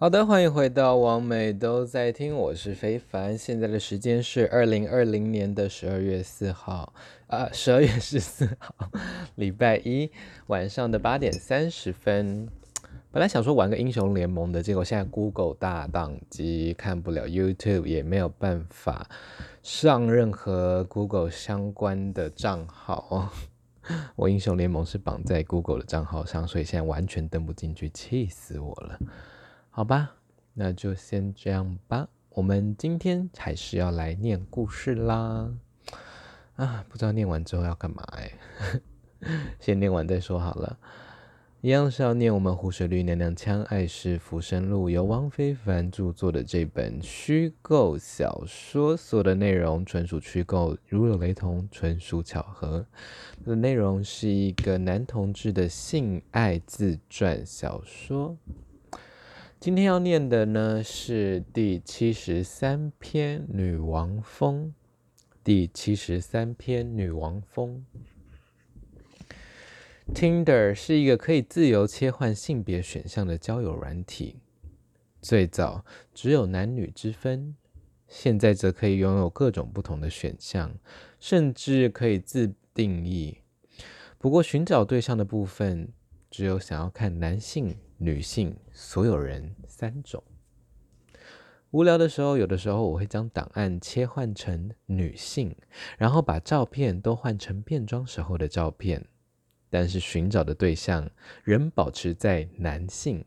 好的，欢迎回到王美都在听，我是非凡。现在的时间是二零二零年的十二月四号，啊，十二月十四号，礼拜一晚上的八点三十分。本来想说玩个英雄联盟的，结果现在 Google 大当机，看不了 YouTube，也没有办法上任何 Google 相关的账号。我英雄联盟是绑在 Google 的账号上，所以现在完全登不进去，气死我了。好吧，那就先这样吧。我们今天还是要来念故事啦。啊，不知道念完之后要干嘛哎，先念完再说好了。一样是要念我们湖水绿娘娘腔爱是浮生路，由汪非凡著作的这本虚构小说，所有的内容纯属虚构，如有雷同，纯属巧合。它的内容是一个男同志的性爱自传小说。今天要念的呢是第七十三篇《女王蜂》。第七十三篇《女王蜂》。Tinder 是一个可以自由切换性别选项的交友软体。最早只有男女之分，现在则可以拥有各种不同的选项，甚至可以自定义。不过寻找对象的部分，只有想要看男性。女性，所有人三种。无聊的时候，有的时候我会将档案切换成女性，然后把照片都换成变装时候的照片，但是寻找的对象仍保持在男性。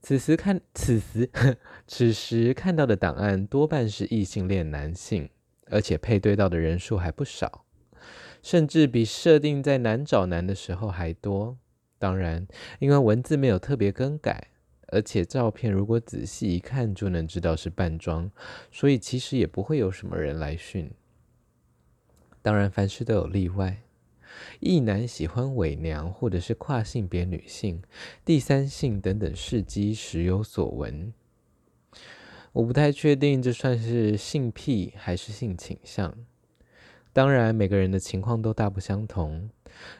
此时看，此时 此时看到的档案多半是异性恋男性，而且配对到的人数还不少，甚至比设定在男找男的时候还多。当然，因为文字没有特别更改，而且照片如果仔细一看就能知道是扮装，所以其实也不会有什么人来训。当然，凡事都有例外，异男喜欢伪娘或者是跨性别女性、第三性等等事迹时有所闻。我不太确定这算是性癖还是性倾向。当然，每个人的情况都大不相同。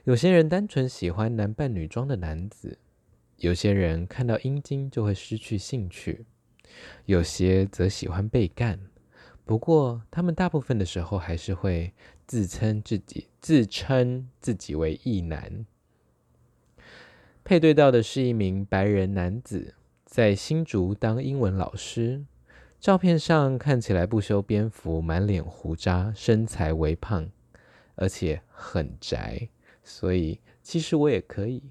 有些人单纯喜欢男扮女装的男子，有些人看到阴茎就会失去兴趣，有些则喜欢被干。不过，他们大部分的时候还是会自称自己自称自己为异男。配对到的是一名白人男子，在新竹当英文老师。照片上看起来不修边幅，满脸胡渣，身材微胖，而且很宅，所以其实我也可以。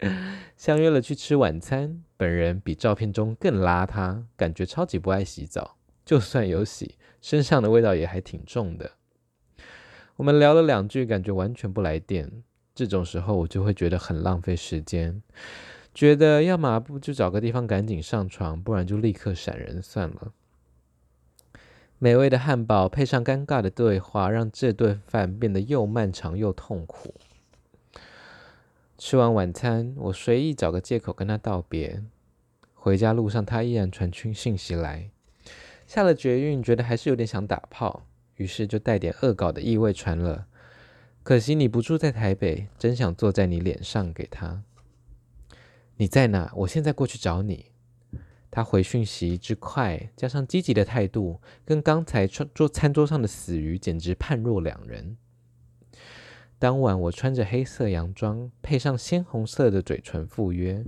相约了去吃晚餐，本人比照片中更邋遢，感觉超级不爱洗澡，就算有洗，身上的味道也还挺重的。我们聊了两句，感觉完全不来电。这种时候我就会觉得很浪费时间，觉得要么不就找个地方赶紧上床，不然就立刻闪人算了。美味的汉堡配上尴尬的对话，让这顿饭变得又漫长又痛苦。吃完晚餐，我随意找个借口跟他道别。回家路上，他依然传讯信息来。下了绝运，觉得还是有点想打炮，于是就带点恶搞的意味传了。可惜你不住在台北，真想坐在你脸上给他。你在哪？我现在过去找你。他回讯息之快，加上积极的态度，跟刚才桌餐桌上的死鱼简直判若两人。当晚我穿着黑色洋装，配上鲜红色的嘴唇赴约。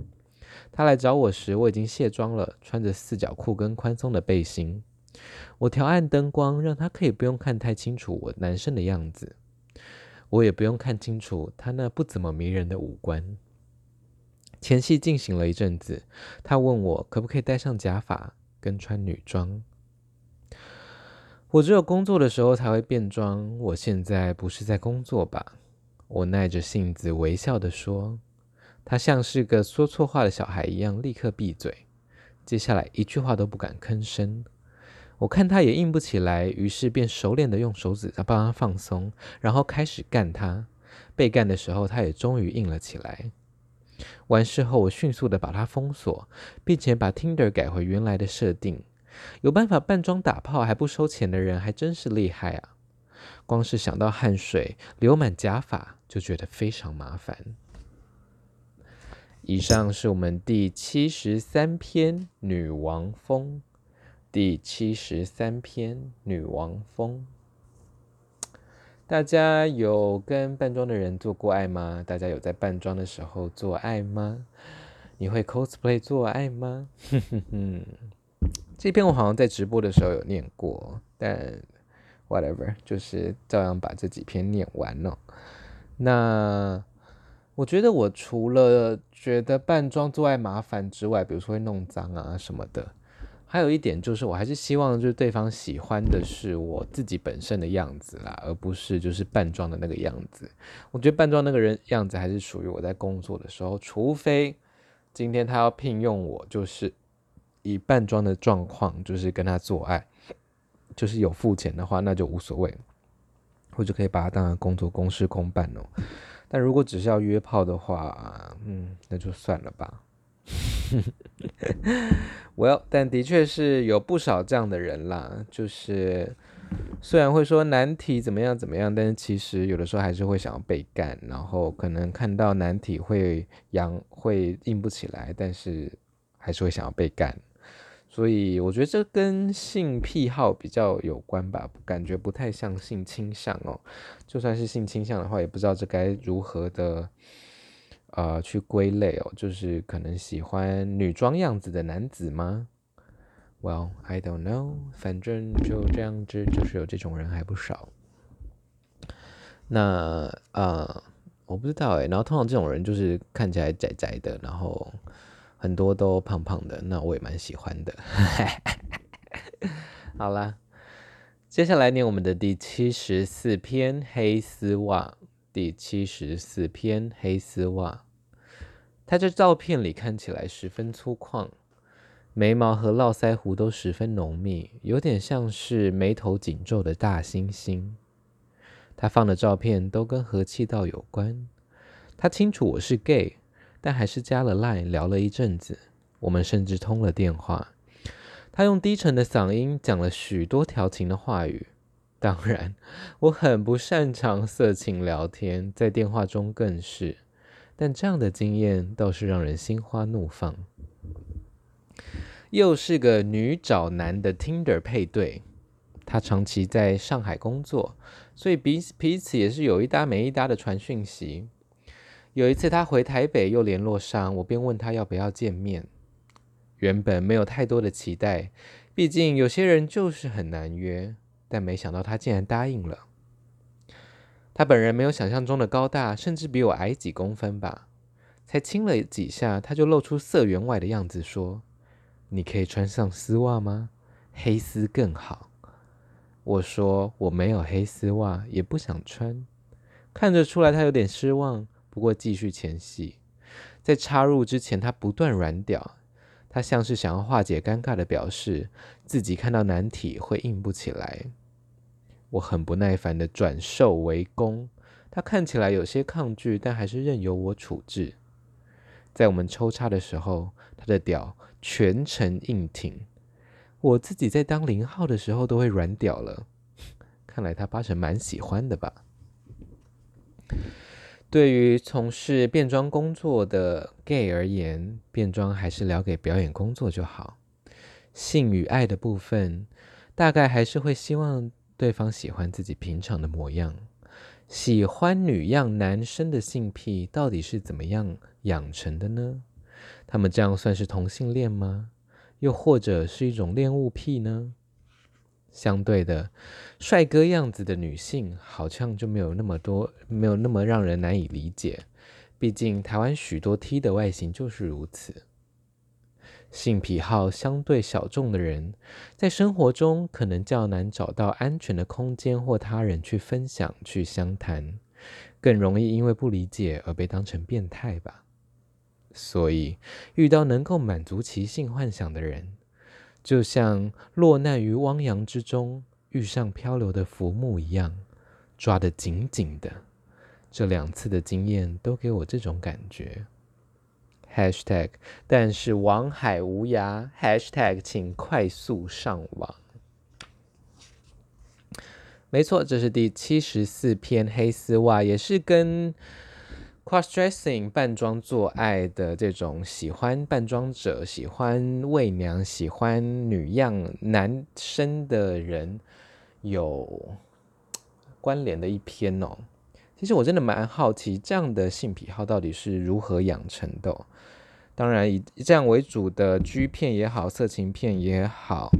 他来找我时，我已经卸妆了，穿着四角裤跟宽松的背心。我调暗灯光，让他可以不用看太清楚我男生的样子，我也不用看清楚他那不怎么迷人的五官。前戏进行了一阵子，他问我可不可以戴上假发跟穿女装。我只有工作的时候才会变装，我现在不是在工作吧？我耐着性子微笑地说。他像是个说错话的小孩一样，立刻闭嘴，接下来一句话都不敢吭声。我看他也硬不起来，于是便熟练地用手指在帮他放松，然后开始干他。被干的时候，他也终于硬了起来。完事后，我迅速的把它封锁，并且把 Tinder 改回原来的设定。有办法扮装打炮还不收钱的人，还真是厉害啊！光是想到汗水流满假发，就觉得非常麻烦。以上是我们第七十三篇女王风。第七十三篇女王风。大家有跟扮装的人做过爱吗？大家有在扮装的时候做爱吗？你会 cosplay 做爱吗？哼哼哼。这篇我好像在直播的时候有念过，但 whatever，就是照样把这几篇念完了。那我觉得我除了觉得扮装做爱麻烦之外，比如说会弄脏啊什么的。还有一点就是，我还是希望就是对方喜欢的是我自己本身的样子啦，而不是就是扮装的那个样子。我觉得扮装那个人样子还是属于我在工作的时候，除非今天他要聘用我，就是以扮装的状况，就是跟他做爱，就是有付钱的话，那就无所谓，我就可以把它当成工作公事公办哦。但如果只是要约炮的话，嗯，那就算了吧。Well，但的确是有不少这样的人啦。就是虽然会说男体怎么样怎么样，但是其实有的时候还是会想要被干，然后可能看到男体会阳会硬不起来，但是还是会想要被干。所以我觉得这跟性癖好比较有关吧，感觉不太像性倾向哦。就算是性倾向的话，也不知道这该如何的。呃，去归类哦，就是可能喜欢女装样子的男子吗？Well, I don't know，反正就这样子，就是有这种人还不少。那呃，我不知道哎，然后通常这种人就是看起来窄窄的，然后很多都胖胖的，那我也蛮喜欢的。好啦，接下来念我们的第七十四篇黑丝袜。第七十四篇黑丝袜，他在照片里看起来十分粗犷，眉毛和络腮胡都十分浓密，有点像是眉头紧皱的大猩猩。他放的照片都跟和气道有关。他清楚我是 gay，但还是加了 line 聊了一阵子，我们甚至通了电话。他用低沉的嗓音讲了许多调情的话语。当然，我很不擅长色情聊天，在电话中更是。但这样的经验倒是让人心花怒放。又是个女找男的 Tinder 配对，他长期在上海工作，所以彼彼此也是有一搭没一搭的传讯息。有一次他回台北又联络上，我便问他要不要见面。原本没有太多的期待，毕竟有些人就是很难约。但没想到他竟然答应了。他本人没有想象中的高大，甚至比我矮几公分吧。才亲了几下，他就露出色员外的样子，说：“你可以穿上丝袜吗？黑丝更好。”我说：“我没有黑丝袜，也不想穿。”看得出来他有点失望，不过继续前戏。在插入之前，他不断软屌。他像是想要化解尴尬的表示，自己看到男体会硬不起来。我很不耐烦的转受为攻，他看起来有些抗拒，但还是任由我处置。在我们抽插的时候，他的屌全程硬挺。我自己在当零号的时候都会软屌了，看来他八成蛮喜欢的吧。对于从事变装工作的 gay 而言，变装还是聊给表演工作就好。性与爱的部分，大概还是会希望。对方喜欢自己平常的模样，喜欢女样男生的性癖到底是怎么样养成的呢？他们这样算是同性恋吗？又或者是一种恋物癖呢？相对的，帅哥样子的女性好像就没有那么多，没有那么让人难以理解。毕竟台湾许多 T 的外形就是如此。性癖好相对小众的人，在生活中可能较难找到安全的空间或他人去分享、去相谈，更容易因为不理解而被当成变态吧。所以，遇到能够满足其性幻想的人，就像落难于汪洋之中遇上漂流的浮木一样，抓得紧紧的。这两次的经验都给我这种感觉。Hashtag，但是网海无涯。Hashtag，请快速上网。没错，这是第七十四篇黑丝袜，也是跟 cross dressing 扮装做爱的这种喜欢扮装者、喜欢伪娘、喜欢女样男生的人有关联的一篇哦。其实我真的蛮好奇，这样的性癖好到底是如何养成的？当然，以这样为主的 G 片也好，色情片也好，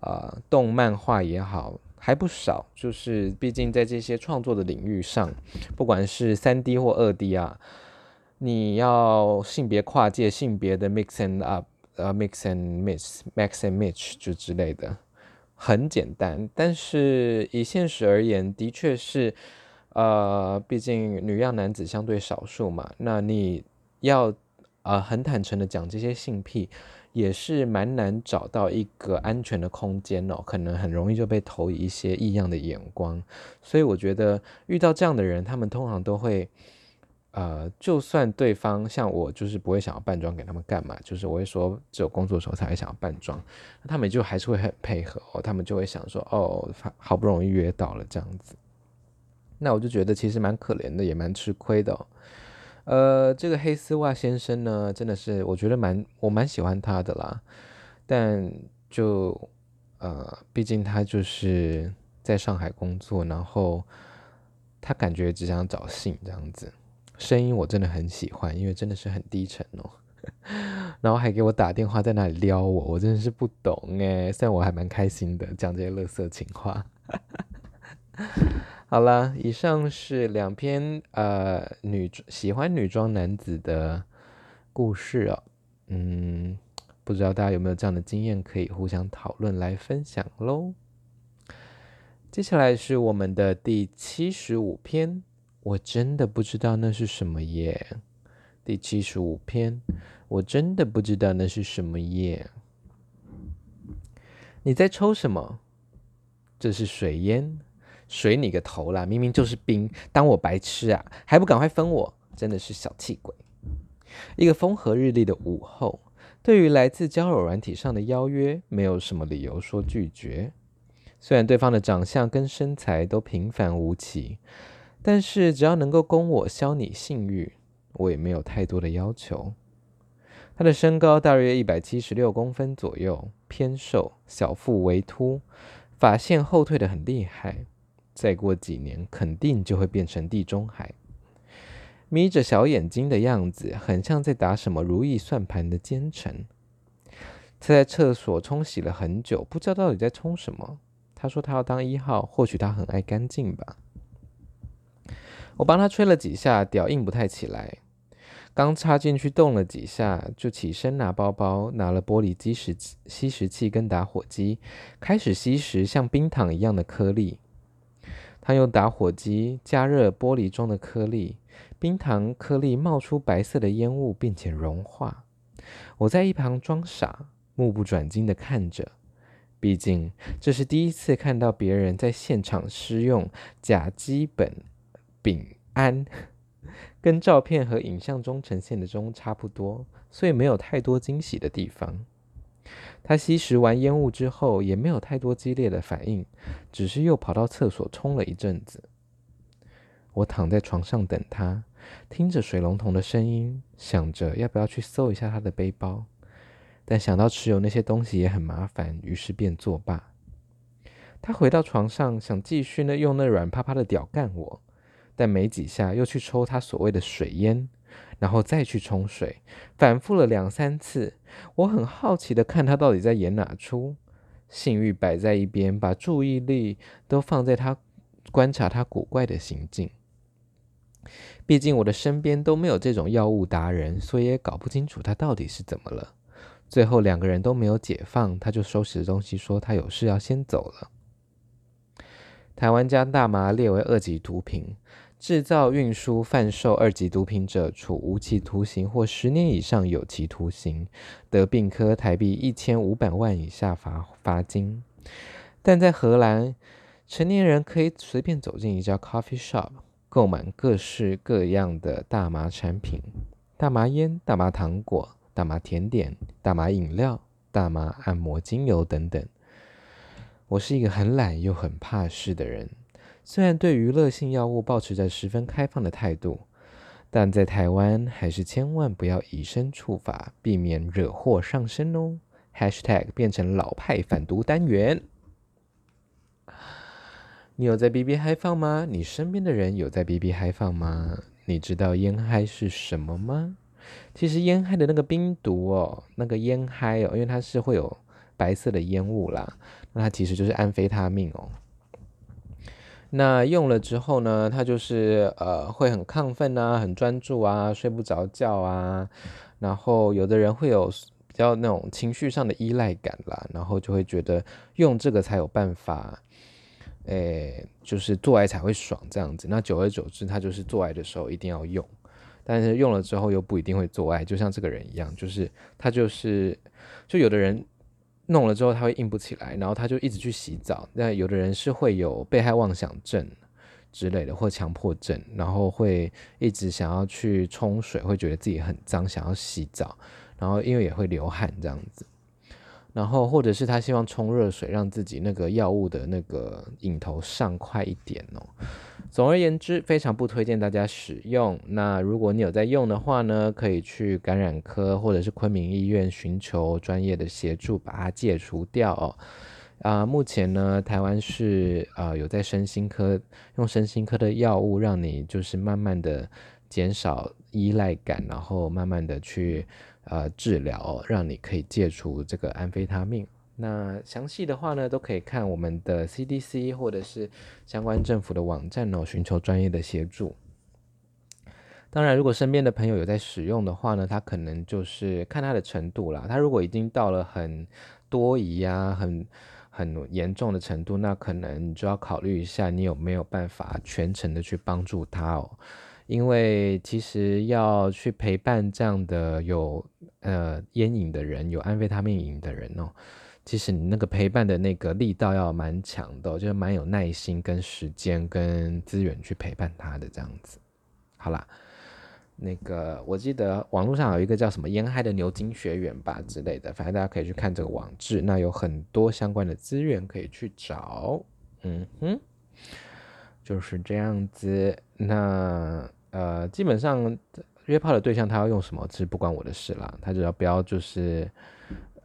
呃，动漫画也好。还不少，就是毕竟在这些创作的领域上，不管是三 D 或二 D 啊，你要性别跨界、性别的 mix and up，呃，mix and mix，max and match 就之类的，很简单。但是以现实而言，的确是，呃，毕竟女样男子相对少数嘛，那你要呃很坦诚的讲这些性癖。也是蛮难找到一个安全的空间哦，可能很容易就被投以一些异样的眼光，所以我觉得遇到这样的人，他们通常都会，呃，就算对方像我，就是不会想要扮装给他们干嘛，就是我会说只有工作的时候才会想要扮装，那他们就还是会很配合哦，他们就会想说哦，好不容易约到了这样子，那我就觉得其实蛮可怜的，也蛮吃亏的。呃，这个黑丝袜先生呢，真的是我觉得蛮我蛮喜欢他的啦，但就呃，毕竟他就是在上海工作，然后他感觉只想找性这样子，声音我真的很喜欢，因为真的是很低沉哦，然后还给我打电话在那里撩我，我真的是不懂诶，虽然我还蛮开心的讲这些垃圾情话。好了，以上是两篇呃女喜欢女装男子的故事哦。嗯，不知道大家有没有这样的经验，可以互相讨论来分享喽。接下来是我们的第七十五篇，我真的不知道那是什么耶。第七十五篇，我真的不知道那是什么耶。你在抽什么？这是水烟。水你个头啦！明明就是冰，当我白痴啊？还不赶快分我！真的是小气鬼。一个风和日丽的午后，对于来自交友软体上的邀约，没有什么理由说拒绝。虽然对方的长相跟身材都平凡无奇，但是只要能够供我消弭性欲，我也没有太多的要求。他的身高大约一百七十六公分左右，偏瘦，小腹微凸，发线后退得很厉害。再过几年，肯定就会变成地中海。眯着小眼睛的样子，很像在打什么如意算盘的奸臣。他在厕所冲洗了很久，不知道到底在冲什么。他说他要当一号，或许他很爱干净吧。我帮他吹了几下，屌硬不太起来。刚插进去动了几下，就起身拿包包，拿了玻璃吸食吸食器跟打火机，开始吸食像冰糖一样的颗粒。他用打火机加热玻璃中的颗粒，冰糖颗粒冒出白色的烟雾，并且融化。我在一旁装傻，目不转睛地看着。毕竟这是第一次看到别人在现场施用甲基苯丙胺，跟照片和影像中呈现的中差不多，所以没有太多惊喜的地方。他吸食完烟雾之后，也没有太多激烈的反应，只是又跑到厕所冲了一阵子。我躺在床上等他，听着水龙头的声音，想着要不要去搜一下他的背包，但想到持有那些东西也很麻烦，于是便作罢。他回到床上，想继续呢用那软趴趴的屌干我，但没几下又去抽他所谓的水烟。然后再去冲水，反复了两三次。我很好奇的看他到底在演哪出，性欲摆在一边，把注意力都放在他观察他古怪的行径。毕竟我的身边都没有这种药物达人，所以也搞不清楚他到底是怎么了。最后两个人都没有解放，他就收拾东西说他有事要先走了。台湾将大麻列为二级毒品。制造、运输、贩售二级毒品者，处无期徒刑或十年以上有期徒刑，得并科台币一千五百万以下罚罚金。但在荷兰，成年人可以随便走进一家 coffee shop，购买各式各样的大麻产品：大麻烟、大麻糖果、大麻甜点、大麻饮料、大麻按摩精油等等。我是一个很懒又很怕事的人。虽然对娱乐性药物保持着十分开放的态度，但在台湾还是千万不要以身触法，避免惹祸上身哦。Hashtag 变成老派反毒单元。你有在 BB 嗨放吗？你身边的人有在 BB 嗨放吗？你知道烟嗨是什么吗？其实烟嗨的那个冰毒哦，那个烟嗨哦，因为它是会有白色的烟雾啦，那它其实就是安非他命哦。那用了之后呢，他就是呃会很亢奋啊，很专注啊，睡不着觉啊，然后有的人会有比较那种情绪上的依赖感啦，然后就会觉得用这个才有办法，诶，就是做爱才会爽这样子。那久而久之，他就是做爱的时候一定要用，但是用了之后又不一定会做爱，就像这个人一样，就是他就是就有的人。弄了之后，他会硬不起来，然后他就一直去洗澡。那有的人是会有被害妄想症之类的，或强迫症，然后会一直想要去冲水，会觉得自己很脏，想要洗澡，然后因为也会流汗这样子。然后或者是他希望冲热水，让自己那个药物的那个瘾头上快一点哦。总而言之，非常不推荐大家使用。那如果你有在用的话呢，可以去感染科或者是昆明医院寻求专业的协助，把它戒除掉哦。啊、目前呢，台湾是啊、有在身心科用身心科的药物，让你就是慢慢的减少依赖感，然后慢慢的去呃治疗、让你可以戒除这个安非他命。那详细的话呢，都可以看我们的 CDC 或者是相关政府的网站哦，寻求专业的协助。当然，如果身边的朋友有在使用的话呢，他可能就是看他的程度啦。他如果已经到了很多疑啊、很很严重的程度，那可能你就要考虑一下，你有没有办法全程的去帮助他哦。因为其实要去陪伴这样的有呃烟瘾的人，有安非他命瘾的人哦。其实你那个陪伴的那个力道要蛮强的，就是蛮有耐心、跟时间、跟资源去陪伴他的这样子。好啦，那个我记得网络上有一个叫什么“烟嗨”的牛津学院吧之类的，反正大家可以去看这个网志，那有很多相关的资源可以去找。嗯哼，就是这样子。那呃，基本上约炮的对象他要用什么，其实不关我的事啦，他只要不要就是。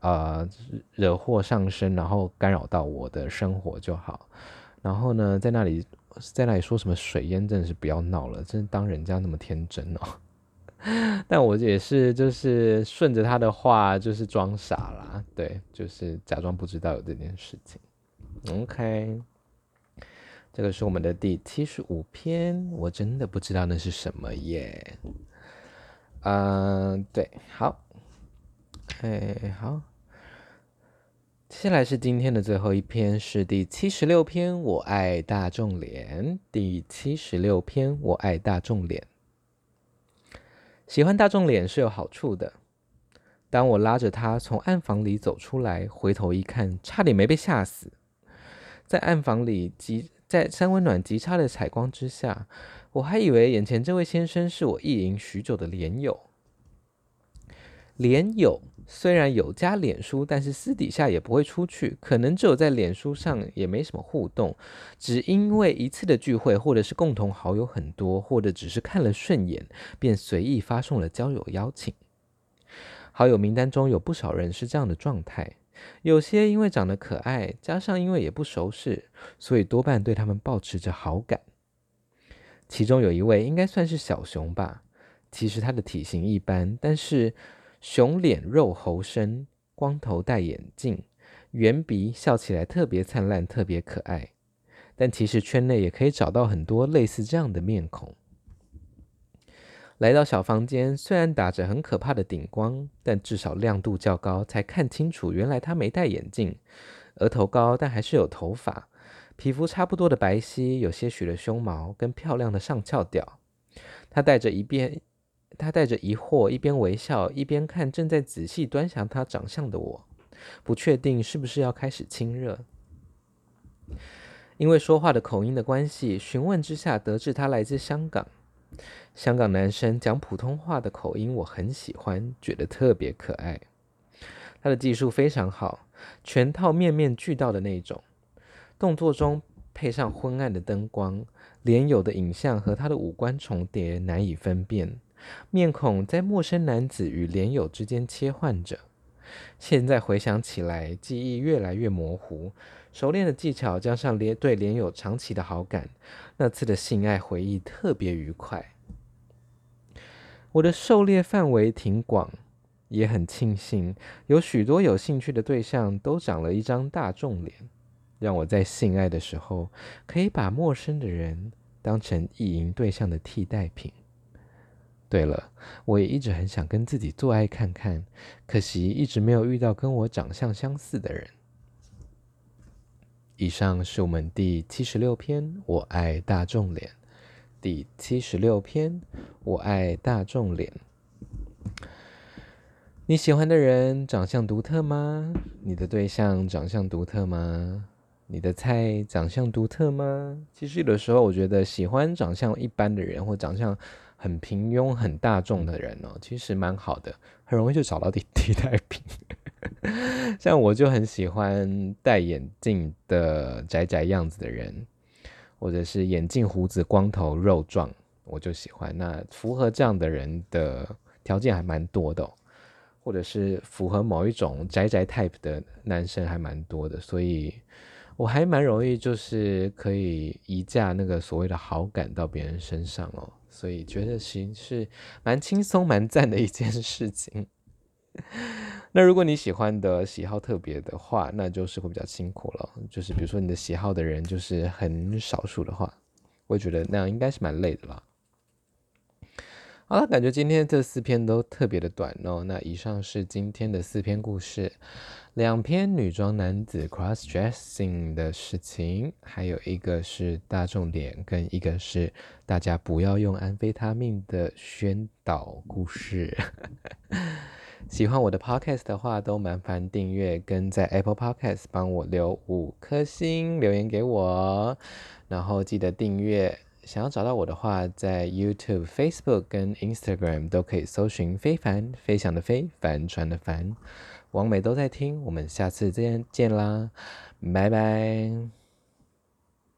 呃，惹祸上身，然后干扰到我的生活就好。然后呢，在那里，在那里说什么水烟，真的是不要闹了，真当人家那么天真哦。但我也是，就是顺着他的话，就是装傻啦，对，就是假装不知道有这件事情。OK，这个是我们的第七十五篇，我真的不知道那是什么耶。嗯、对，好，哎，好。接下来是今天的最后一篇，是第七十六篇。我爱大众脸。第七十六篇，我爱大众脸。喜欢大众脸是有好处的。当我拉着他从暗房里走出来，回头一看，差点没被吓死。在暗房里极在三温暖极差的采光之下，我还以为眼前这位先生是我意淫许久的脸友。脸友。虽然有加脸书，但是私底下也不会出去，可能只有在脸书上也没什么互动，只因为一次的聚会，或者是共同好友很多，或者只是看了顺眼，便随意发送了交友邀请。好友名单中有不少人是这样的状态，有些因为长得可爱，加上因为也不熟识，所以多半对他们抱持着好感。其中有一位应该算是小熊吧，其实他的体型一般，但是。熊脸肉猴身，光头戴眼镜，圆鼻，笑起来特别灿烂，特别可爱。但其实圈内也可以找到很多类似这样的面孔。来到小房间，虽然打着很可怕的顶光，但至少亮度较高，才看清楚原来他没戴眼镜。额头高，但还是有头发，皮肤差不多的白皙，有些许的胸毛，跟漂亮的上翘吊。他带着一边。他带着疑惑，一边微笑，一边看正在仔细端详他长相的我，不确定是不是要开始亲热。因为说话的口音的关系，询问之下得知他来自香港。香港男生讲普通话的口音我很喜欢，觉得特别可爱。他的技术非常好，全套面面俱到的那种，动作中配上昏暗的灯光。脸有的影像和他的五官重叠，难以分辨。面孔在陌生男子与脸友之间切换着。现在回想起来，记忆越来越模糊。熟练的技巧加上连对连友长期的好感，那次的性爱回忆特别愉快。我的狩猎范围挺广，也很庆幸有许多有兴趣的对象都长了一张大众脸，让我在性爱的时候可以把陌生的人当成意淫对象的替代品。对了，我也一直很想跟自己做爱看看，可惜一直没有遇到跟我长相相似的人。以上是我们第七十六篇，我爱大众脸。第七十六篇，我爱大众脸。你喜欢的人长相独特吗？你的对象长相独特吗？你的菜长相独特吗？其实有的时候，我觉得喜欢长相一般的人，或长相很平庸、很大众的人哦，其实蛮好的，很容易就找到替 替代品。像我就很喜欢戴眼镜的宅宅样子的人。或者是眼镜、胡子、光头、肉壮，我就喜欢。那符合这样的人的条件还蛮多的哦，或者是符合某一种宅宅 type 的男生还蛮多的，所以我还蛮容易就是可以移驾那个所谓的好感到别人身上哦，所以觉得其实是蛮轻松、蛮赞的一件事情。那如果你喜欢的喜好特别的话，那就是会比较辛苦了。就是比如说你的喜好的人就是很少数的话，我觉得那样应该是蛮累的吧。好了，感觉今天这四篇都特别的短哦。那以上是今天的四篇故事，两篇女装男子 cross dressing 的事情，还有一个是大众脸，跟一个是大家不要用安非他命的宣导故事。喜欢我的 podcast 的话，都麻烦订阅跟在 Apple Podcast 帮我留五颗星留言给我，然后记得订阅。想要找到我的话，在 YouTube、Facebook 跟 Instagram 都可以搜寻“非凡”，飞翔的飞，帆船的帆。王美都在听，我们下次再见啦，拜拜。